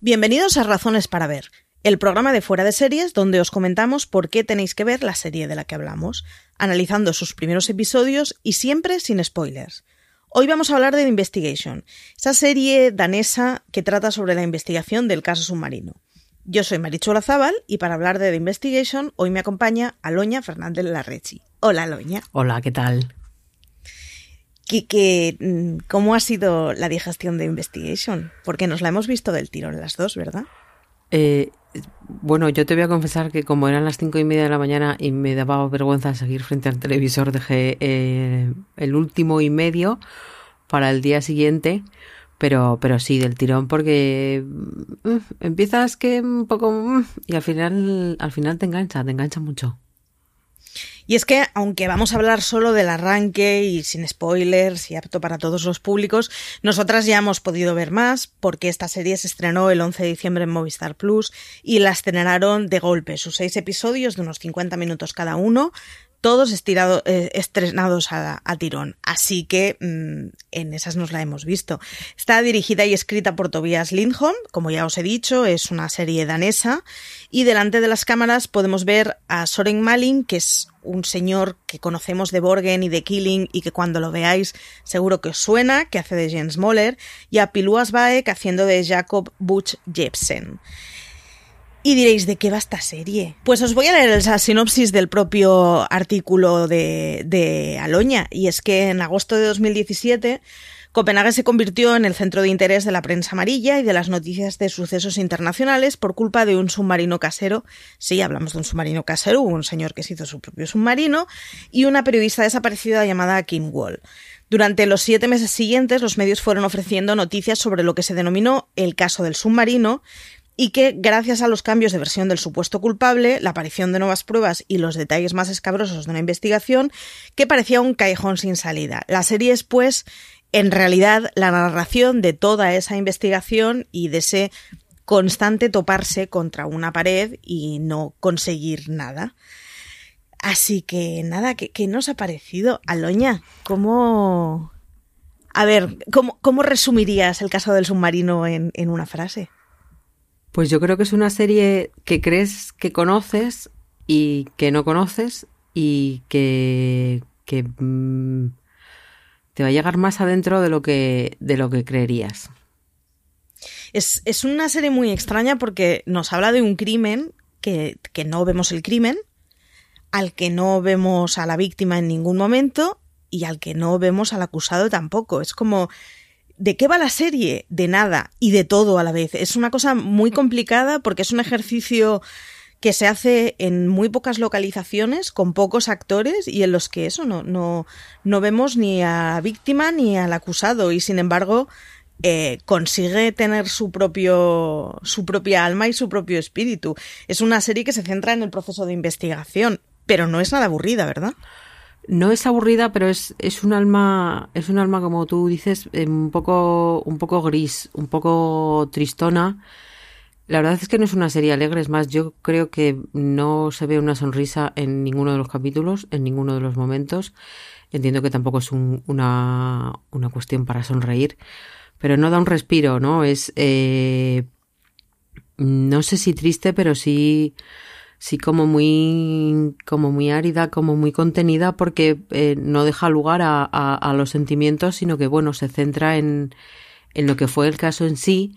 Bienvenidos a Razones para Ver, el programa de fuera de series donde os comentamos por qué tenéis que ver la serie de la que hablamos, analizando sus primeros episodios y siempre sin spoilers. Hoy vamos a hablar de The Investigation, esa serie danesa que trata sobre la investigación del caso submarino. Yo soy Marichola Zaval y para hablar de The Investigation hoy me acompaña Aloña Fernández Larrechi. Hola Aloña. Hola, ¿qué tal? Que, mm, ¿Cómo ha sido la digestión de Investigation? Porque nos la hemos visto del tiro en las dos, ¿verdad? Eh, bueno, yo te voy a confesar que como eran las cinco y media de la mañana y me daba vergüenza seguir frente al televisor, dejé eh, el último y medio para el día siguiente, pero, pero sí, del tirón, porque mm, empiezas que un poco mm, y al final, al final te engancha, te engancha mucho. Y es que, aunque vamos a hablar solo del arranque y sin spoilers y apto para todos los públicos, nosotras ya hemos podido ver más porque esta serie se estrenó el 11 de diciembre en Movistar Plus y la estrenaron de golpe, sus seis episodios de unos 50 minutos cada uno, todos eh, estrenados a, tirón. Así que mm, en esas nos la hemos visto. Está dirigida y escrita por Tobias Lindholm, como ya os he dicho, es una serie danesa. Y delante de las cámaras podemos ver a Soren Malin, que es un señor que conocemos de Borgen y de Killing y que cuando lo veáis seguro que os suena, que hace de Jens Moller, y a Piluas Baek haciendo de Jacob Butch Jepsen. Y diréis, ¿de qué va esta serie? Pues os voy a leer la sinopsis del propio artículo de, de Aloña. Y es que en agosto de 2017 Copenhague se convirtió en el centro de interés de la prensa amarilla y de las noticias de sucesos internacionales por culpa de un submarino casero. Sí, hablamos de un submarino casero, un señor que se hizo su propio submarino y una periodista desaparecida llamada Kim Wall. Durante los siete meses siguientes, los medios fueron ofreciendo noticias sobre lo que se denominó el caso del submarino, y que, gracias a los cambios de versión del supuesto culpable, la aparición de nuevas pruebas y los detalles más escabrosos de una investigación, que parecía un callejón sin salida. La serie es, pues, en realidad, la narración de toda esa investigación y de ese constante toparse contra una pared y no conseguir nada. Así que nada, ¿qué, nos ha parecido? Aloña, ¿cómo... A ver, ¿cómo, cómo resumirías el caso del submarino en, en una frase? Pues yo creo que es una serie que crees que conoces y que no conoces y que, mm, te va a llegar más adentro de lo que, de lo que creerías. Es, es, una serie muy extraña porque nos habla de un crimen que, que no vemos el crimen, al que no vemos a la víctima en ningún momento y al que no vemos al acusado tampoco. Es como ¿De qué va la serie? De nada y de todo a la vez. Es una cosa muy complicada porque es un ejercicio que se hace en muy pocas localizaciones, con pocos actores y en los que eso no, no, no vemos ni a la víctima ni al acusado y sin embargo eh, consigue tener su propio su propia alma y su propio espíritu. Es una serie que se centra en el proceso de investigación, pero no es nada aburrida, ¿verdad? No es aburrida, pero es, es un alma, es un alma, como tú dices, eh, un poco, un poco gris, un poco tristona. La verdad es que no es una serie alegre, es más, yo creo que no se ve una sonrisa en ninguno de los capítulos, en ninguno de los momentos. Entiendo que tampoco es una, una cuestión para sonreír, pero no da un respiro, ¿no? Es, eh, no sé si triste, pero sí sí como muy, como muy árida, como muy contenida, porque eh, no deja lugar a, los sentimientos, sino que bueno, se centra en, en lo que fue el caso en sí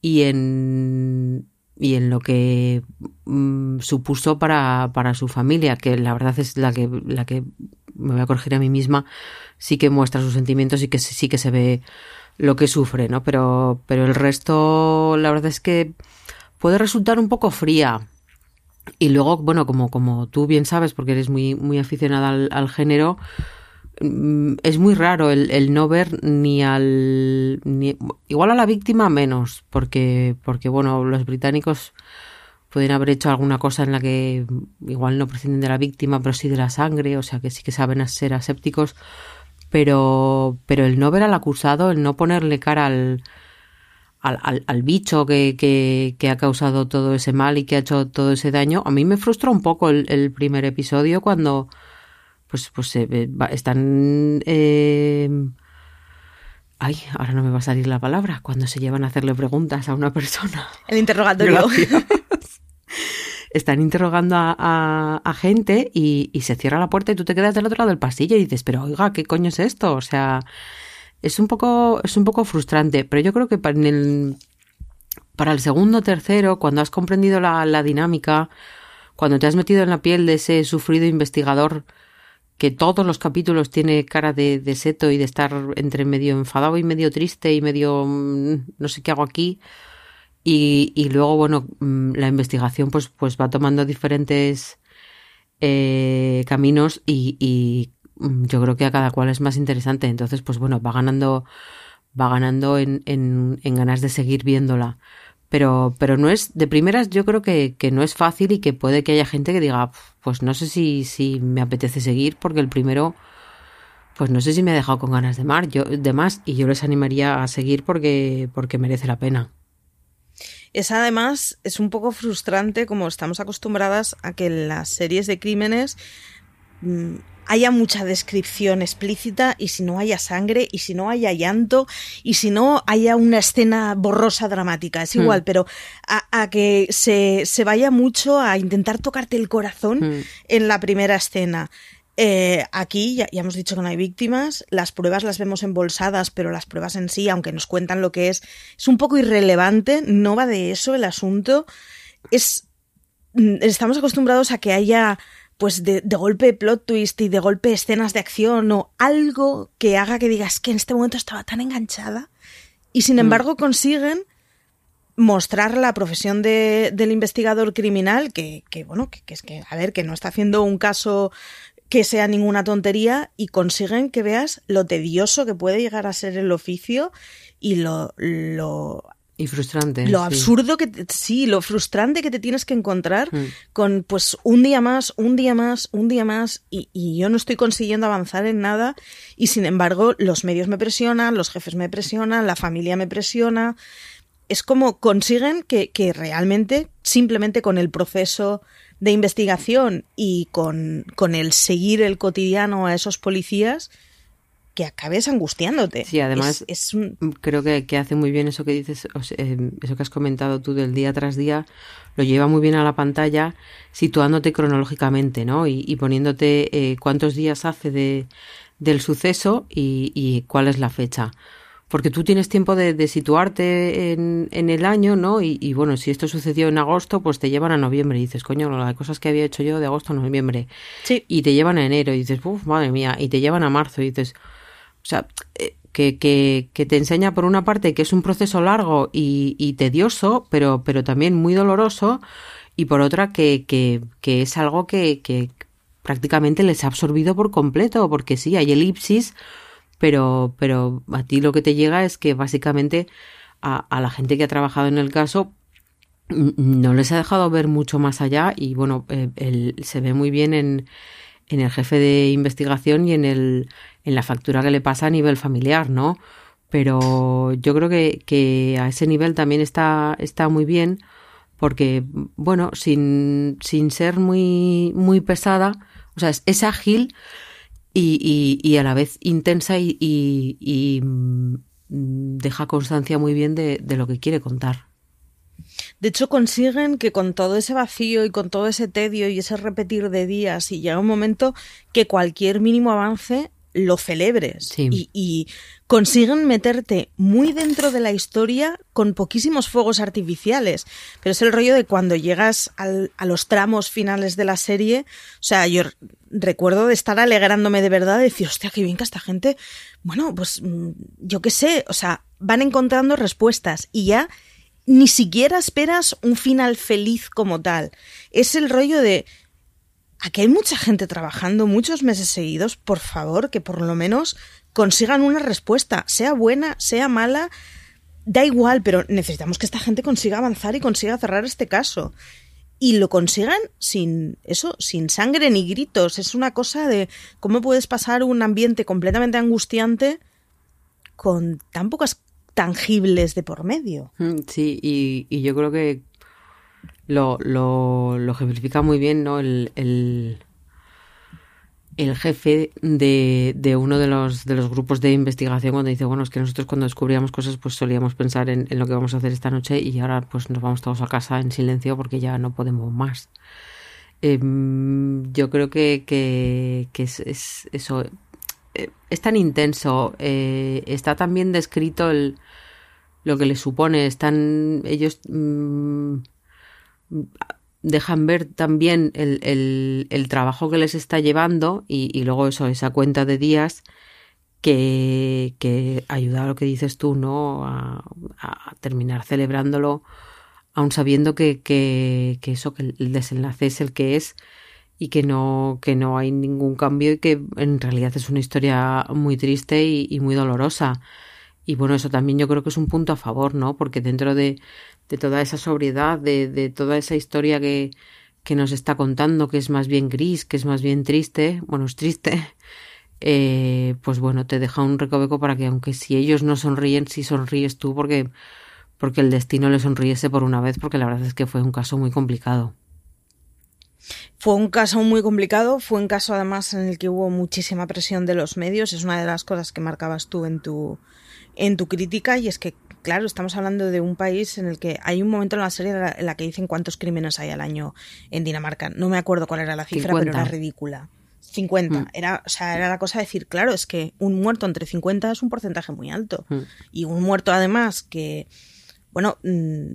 y en y en lo que mm, supuso para, para su familia, que la verdad es la que, la que me voy a corregir a mí misma, sí que muestra sus sentimientos y que sí que se ve lo que sufre, ¿no? Pero, pero el resto, la verdad es que puede resultar un poco fría, y luego, bueno, como, como tú bien sabes, porque eres muy, muy aficionada al, género, mm, es muy raro el, no ver ni al ni, igual a la víctima menos porque porque bueno los británicos pueden haber hecho alguna cosa en la que igual no prescinden de la víctima pero sí de la sangre o sea que sí que saben ser asépticos pero pero el no ver al acusado el no ponerle cara al al, al, bicho que, que, ha causado todo ese mal y que ha hecho todo ese daño. A mí me frustra un poco el, primer episodio cuando pues, pues están eh, Ay, ahora no me va a salir la palabra. Cuando se llevan a hacerle preguntas a una persona. El interrogatorio. Están interrogando a, gente y, se cierra la puerta y tú te quedas del otro lado del pasillo y dices, pero oiga, ¿qué coño es esto? O sea, es un poco, es un poco frustrante. Pero yo creo que para el, para el segundo, tercero, cuando has comprendido la, la dinámica, cuando te has metido en la piel de ese sufrido investigador que todos los capítulos tiene cara de, de, seto y de estar entre medio enfadado y medio triste y medio mm, no sé qué hago aquí. Y, y luego, bueno, mm, la investigación pues, pues va tomando diferentes eh, caminos y, yo creo que a cada cual es más interesante. Entonces, pues bueno, va ganando, va ganando en, ganas de seguir viéndola pero, pero no es, de primeras yo creo que, que, no es fácil y que puede que haya gente que diga, pues no sé si, si me apetece seguir porque el primero, pues no sé si me ha dejado con ganas de, mar, de más y yo les animaría a seguir porque, porque merece la pena. Es además, es un poco frustrante como estamos acostumbradas a que las series de crímenes mm, haya mucha descripción explícita y si no haya sangre y si no haya llanto y si no haya una escena borrosa dramática. Es igual, hmm. pero a, que se, se, vaya mucho a intentar tocarte el corazón hmm. en la primera escena. Eh, aquí ya, ya, hemos dicho que no hay víctimas, las pruebas las vemos embolsadas, pero las pruebas en sí, aunque nos cuentan lo que es, es un poco irrelevante, no va de eso el asunto. Es, mm, estamos acostumbrados a que haya pues de, golpe plot twist y de golpe escenas de acción o algo que haga que digas que en este momento estaba tan enganchada y sin mm. embargo consiguen mostrar la profesión de, del investigador criminal que, que bueno, que, que, es que, a ver, que no está haciendo un caso que sea ninguna tontería y consiguen que veas lo tedioso que puede llegar a ser el oficio y lo, lo y frustrante. Lo absurdo que sí, lo frustrante que te tienes que encontrar mm. con pues un día más, un día más, un día más y, y, yo no estoy consiguiendo avanzar en nada y sin embargo los medios me presionan, los jefes me presionan, la familia me presiona. Es como consiguen que, que realmente simplemente con el proceso de investigación y con, con el seguir el cotidiano a esos policías, que acabes angustiándote. Sí, además es, creo que, hace muy bien eso que dices, eh, eso que has comentado tú del día tras día, lo lleva muy bien a la pantalla, situándote cronológicamente, ¿no? Y, poniéndote eh, cuántos días hace de, del suceso y, cuál es la fecha. Porque tú tienes tiempo de, situarte en, en, el año, ¿no? Y, bueno, si esto sucedió en agosto, pues te llevan a noviembre y dices, coño, las cosas que había hecho yo de agosto a noviembre. Sí. Y te llevan a enero y dices, uff, madre mía, y te llevan a marzo y dices, o sea, eh, que, que, te enseña por una parte que es un proceso largo y, tedioso, pero, pero también muy doloroso, y por otra que, que, es algo que, prácticamente les ha absorbido por completo, porque sí, hay elipsis, pero, pero a ti lo que te llega es que básicamente a, a la gente que ha trabajado en el caso no les ha dejado ver mucho más allá y bueno, eh, se ve muy bien en, en el jefe de investigación y en el en la factura que le pasa a nivel familiar, ¿no? Pero yo creo que, que a ese nivel también está, está muy bien porque, bueno, sin, sin ser muy, muy pesada, o sea, es, ágil y, y, y, a la vez intensa y, y, mm, deja constancia muy bien de, de lo que quiere contar. De hecho, consiguen que con todo ese vacío y con todo ese tedio y ese repetir de días, y llega un momento que cualquier mínimo avance lo celebres y, consiguen meterte muy dentro de la historia con poquísimos fuegos artificiales. Pero es el rollo de cuando llegas a los tramos finales de la serie. O sea, yo recuerdo de estar alegrándome de verdad, de decir, hostia, qué bien que esta gente, bueno, pues mm, yo qué sé, o sea, van encontrando respuestas y ya ni siquiera esperas un final feliz como tal. Es el rollo de aquí hay mucha gente trabajando muchos meses seguidos, por favor, que por lo menos consigan una respuesta, sea buena, sea mala, da igual, pero necesitamos que esta gente consiga avanzar y consiga cerrar este caso. Y lo consigan sin eso, sin sangre ni gritos. Es una cosa de cómo puedes pasar un ambiente completamente angustiante con tan pocas tangibles de por medio. Mm, sí, y, yo creo que lo, lo, lo ejemplifica muy bien, ¿no? El, el, el jefe de, de, uno de los, de los grupos de investigación cuando dice, bueno, es que nosotros cuando descubríamos cosas pues solíamos pensar en, lo que vamos a hacer esta noche y ahora pues nos vamos todos a casa en silencio porque ya no podemos más. Em, yo creo que, que, es, eso. Es tan intenso. Eh, está tan bien descrito el, lo que le supone. Están ellos... Mm, dejan ver también el, el, trabajo que les está llevando y, luego eso, esa cuenta de días que, que ayuda a lo que dices tú, ¿no? A, terminar celebrándolo, aun sabiendo que, que, que, eso, que el desenlace es el que es y que no, que no hay ningún cambio y que en realidad es una historia muy triste y, muy dolorosa. Y bueno, eso también yo creo que es un punto a favor, ¿no? Porque dentro de, de toda esa sobriedad, de, de toda esa historia que, que, nos está contando, que es más bien gris, que es más bien triste, bueno, es triste, eh, pues bueno, te deja un recoveco para que aunque si ellos no sonríen, si sonríes tú porque, porque el destino le sonriese por una vez, porque la verdad es que fue un caso muy complicado. Fue un caso muy complicado, fue un caso además en el que hubo muchísima presión de los medios, es una de las cosas que marcabas tú en tu, en tu crítica y es que claro, estamos hablando de un país en el que hay un momento en la serie en la que dicen cuántos crímenes hay al año en Dinamarca. No me acuerdo cuál era la cifra, pero era ridícula. 50. Mm. Era, o sea, era la cosa de decir, claro, es que un muerto entre 50 es un porcentaje muy alto. Mm. Y un muerto además que, bueno, mm,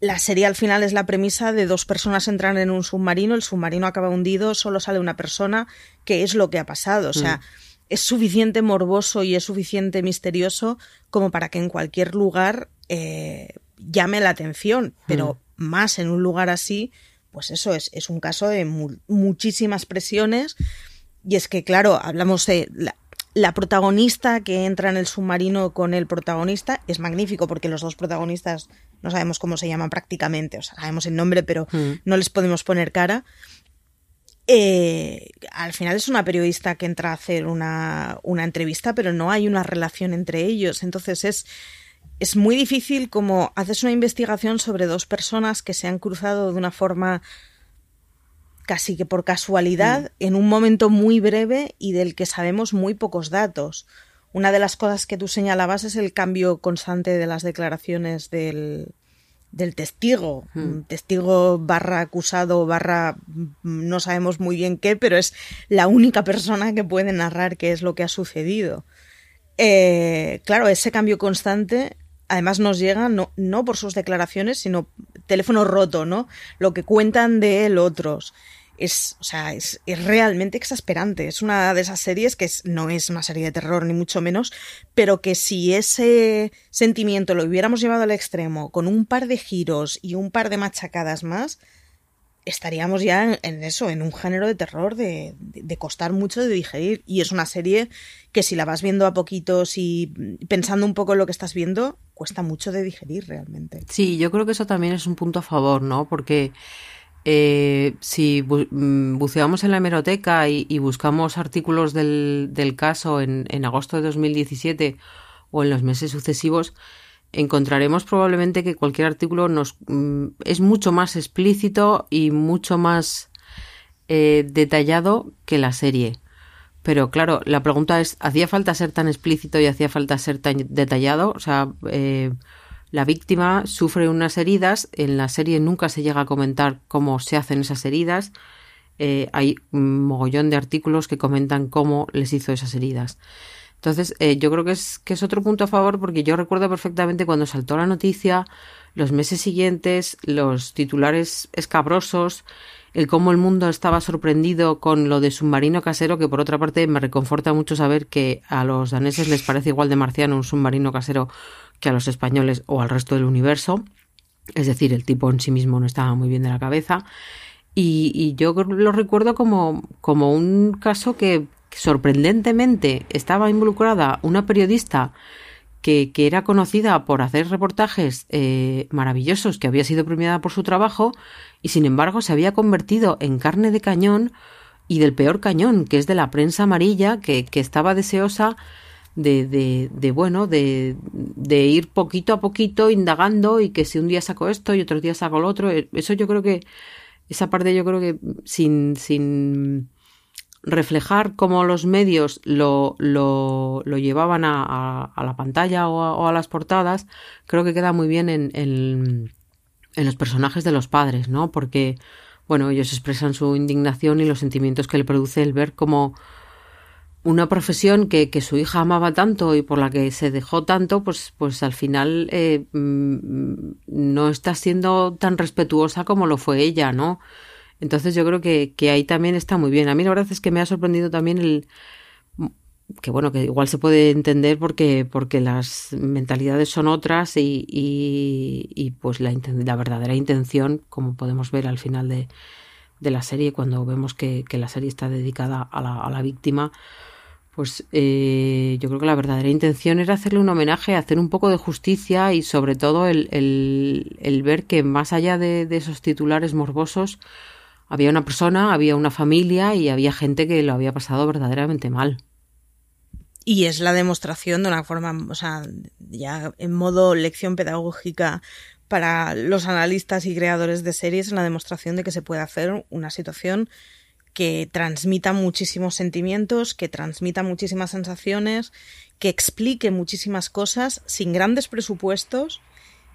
la, serie al final es la premisa de dos personas entran en un submarino, el submarino acaba hundido, solo sale una persona, ¿qué es lo que ha pasado? O sea, es suficiente morboso y es suficiente misterioso como para que en cualquier lugar eh, llame la atención, pero hmm. más en un lugar así, pues eso es, es un caso de muchísimas presiones. Y es que, claro, hablamos de la, la, protagonista que entra en el submarino con el protagonista, es magnífico porque los dos protagonistas no sabemos cómo se llaman prácticamente, o sea, sabemos el nombre, pero hmm. no les podemos poner cara. Eh, al final es una periodista que entra a hacer una, una, entrevista, pero no hay una relación entre ellos. Entonces es, es muy difícil como haces una investigación sobre dos personas que se han cruzado de una forma casi que por casualidad mm. en un momento muy breve y del que sabemos muy pocos datos. Una de las cosas que tú señalabas es el cambio constante de las declaraciones del, del testigo, hmm. testigo barra acusado barra mm, no sabemos muy bien qué, pero es la única persona que puede narrar qué es lo que ha sucedido. Eh, claro, ese cambio constante además nos llega no, no por sus declaraciones, sino teléfono roto, ¿no? Lo que cuentan de él otros es, o sea, es, realmente exasperante. Es una de esas series que no es una serie de terror, ni mucho menos, pero que si ese sentimiento lo hubiéramos llevado al extremo, con un par de giros y un par de machacadas más, estaríamos ya en, eso, en un género de terror de, costar mucho de digerir. Y es una serie que si la vas viendo a poquitos y pensando un poco en lo que estás viendo, cuesta mucho de digerir realmente. Sí, yo creo que eso también es un punto a favor, ¿no? Porque eh, si mm, buceamos en la hemeroteca y, buscamos artículos del, del caso en, en, agosto de 2017 o en los meses sucesivos, encontraremos probablemente que cualquier artículo nos mm, es mucho más explícito y mucho más eh, detallado que la serie. Pero claro, la pregunta es, ¿hacía falta ser tan explícito y hacía falta ser tan detallado? O sea, eh, la víctima sufre unas heridas, en la serie nunca se llega a comentar cómo se hacen esas heridas. Eh, hay un mogollón de artículos que comentan cómo les hizo esas heridas. Entonces, eh, yo creo que es, que es otro punto a favor porque yo recuerdo perfectamente cuando saltó la noticia, los meses siguientes, los titulares escabrosos, el cómo el mundo estaba sorprendido con lo de submarino casero, que por otra parte me reconforta mucho saber que a los daneses les parece igual de marciano un submarino casero que a los españoles o al resto del universo. Es decir, el tipo en sí mismo no estaba muy bien de la cabeza. Y, yo lo recuerdo como, como un caso que, sorprendentemente estaba involucrada una periodista que, que, era conocida por hacer reportajes eh, maravillosos, que había sido premiada por su trabajo, y sin embargo se había convertido en carne de cañón y del peor cañón, que es de la prensa amarilla, que, que estaba deseosa de, de, de bueno, de, de, ir poquito a poquito indagando y que si un día saco esto y otros días saco lo otro, eh, eso yo creo que, esa parte yo creo que sin, sin reflejar cómo los medios lo, lo, lo llevaban a, a, la pantalla o a, a, las portadas, creo que queda muy bien en, en, en, los personajes de los padres, ¿no? Porque, bueno, ellos expresan su indignación y los sentimientos que le produce el ver cómo una profesión que, que su hija amaba tanto y por la que se dejó tanto, pues, pues al final eh, mm, no está siendo tan respetuosa como lo fue ella, ¿no? Entonces yo creo que, que, ahí también está muy bien. A mí la verdad es que me ha sorprendido también el que bueno, que igual se puede entender porque, porque las mentalidades son otras y, y, pues la, la, verdadera intención, como podemos ver al final de, de la serie, cuando vemos que, que, la serie está dedicada a la, a la víctima, pues eh, yo creo que la verdadera intención era hacerle un homenaje, hacer un poco de justicia y sobre todo el, el, el ver que más allá de, de esos titulares morbosos, había una persona, había una familia y había gente que lo había pasado verdaderamente mal. Y es la demostración de una forma, o sea, ya en modo lección pedagógica para los analistas y creadores de series, la demostración de que se puede hacer una situación que transmita muchísimos sentimientos, que transmita muchísimas sensaciones, que explique muchísimas cosas sin grandes presupuestos,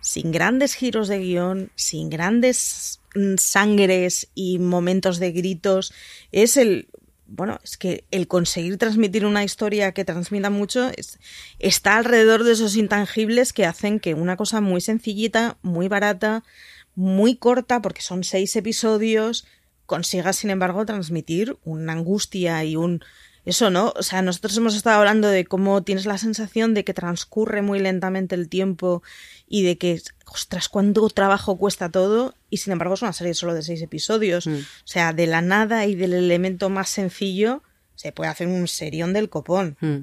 sin grandes giros de guion, sin grandes sangres y momentos de gritos. Es el, bueno, es que el conseguir transmitir una historia que transmita mucho es, está alrededor de esos intangibles que hacen que una cosa muy sencillita, muy barata, muy corta, porque son seis episodios, consiga, sin embargo, transmitir una angustia y un... Eso, ¿no? O sea, nosotros hemos estado hablando de cómo tienes la sensación de que transcurre muy lentamente el tiempo y de que, ostras, cuánto trabajo cuesta todo, y sin embargo es una serie solo de seis episodios. Mm. O sea, de la nada y del elemento más sencillo se puede hacer un serión del copón. Mm.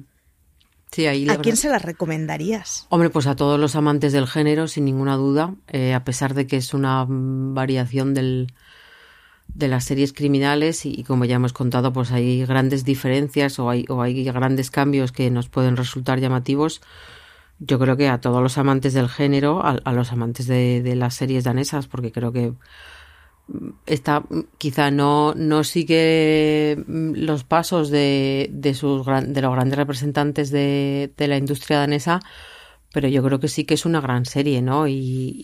Sí, ahí, ¿A quién se la recomendarías? Hombre, pues a todos los amantes del género, sin ninguna duda, eh, a pesar de que es una variación del, de las series criminales y, como ya hemos contado, pues hay grandes diferencias o hay, o hay grandes cambios que nos pueden resultar llamativos yo creo que a todos los amantes del género, a, los amantes de, de, las series danesas, porque creo que esta quizá no, no sigue los pasos de, de, sus, de los grandes representantes de, de la industria danesa, pero yo creo que sí que es una gran serie, ¿no? Y,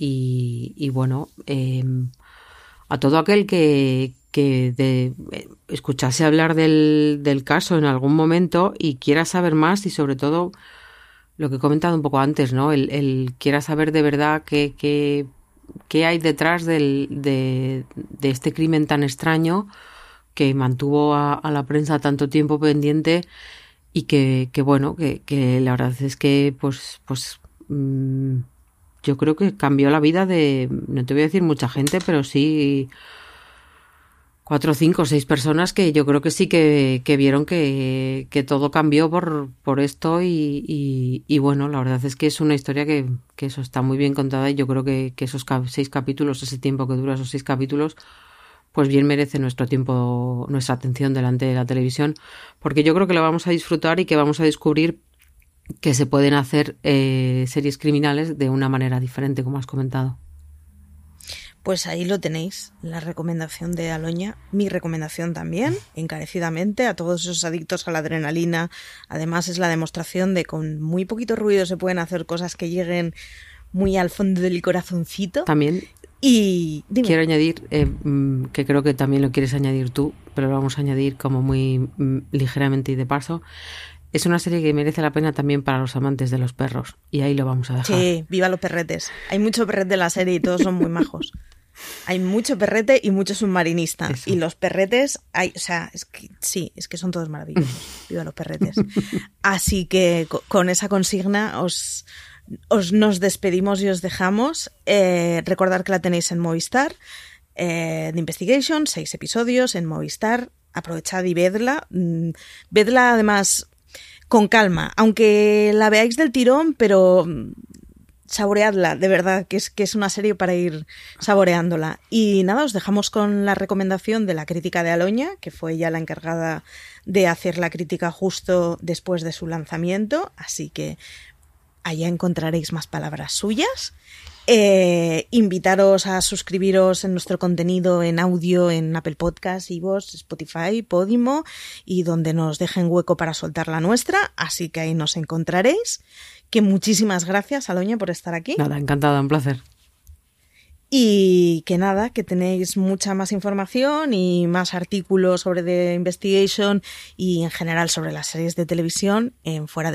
y, bueno, eh, a todo aquel que, que de, escuchase hablar del, del caso en algún momento y quiera saber más y sobre todo lo que he comentado un poco antes, ¿no? El, quiera saber de verdad qué, qué, qué hay detrás de, de, este crimen tan extraño que mantuvo a, la prensa tanto tiempo pendiente y que, que bueno, que, la verdad es que pues, pues mmm, yo creo que cambió la vida de, no te voy a decir mucha gente, pero sí cuatro, cinco, seis personas que yo creo que sí que, que vieron que, que, todo cambió por, por esto y, y, bueno, la verdad es que es una historia que, que eso está muy bien contada y yo creo que esos seis capítulos, ese tiempo que dura esos seis capítulos, pues bien merece nuestro tiempo, nuestra atención delante de la televisión, porque yo creo que lo vamos a disfrutar y que vamos a descubrir que se pueden hacer eh, series criminales de una manera diferente, como has comentado. Pues ahí lo tenéis, la recomendación de Aloña, mi recomendación también, encarecidamente, a todos esos adictos a la adrenalina. Además es la demostración de con muy poquito ruido se pueden hacer cosas que lleguen muy al fondo del corazoncito. También. Y dime. quiero añadir, eh, que creo que también lo quieres añadir tú, pero lo vamos a añadir como muy ligeramente y de paso. Es una serie que merece la pena también para los amantes de los perros. Y ahí lo vamos a dejar. Sí, viva los perretes. Hay mucho perrete en la serie y todos son muy majos. Hay mucho perrete y mucho submarinista. Eso. Y los perretes, hay, o sea, es que, sí, es que son todos maravillosos. Viva los perretes. Así que con esa consigna os, os nos despedimos y os dejamos. Eh, recordar que la tenéis en Movistar. Eh, The Investigation, seis episodios en Movistar. Aprovechad y vedla. Mm, vedla además con calma, aunque la veáis del tirón, pero saboreadla, de verdad, que es, que es una serie para ir saboreándola. Y nada, os dejamos con la recomendación de la crítica de Aloña, que fue ella la encargada de hacer la crítica justo después de su lanzamiento, así que allá encontraréis más palabras suyas. Eh, invitaros a suscribiros en nuestro contenido en audio en Apple Podcasts, Ivos, Spotify, Podimo y donde nos dejen hueco para soltar la nuestra, así que ahí nos encontraréis. Que muchísimas gracias, Aloña, por estar aquí. Nada, encantada, un placer. Y que nada, que tenéis mucha más información y más artículos sobre The Investigation y en general sobre las series de televisión en fuera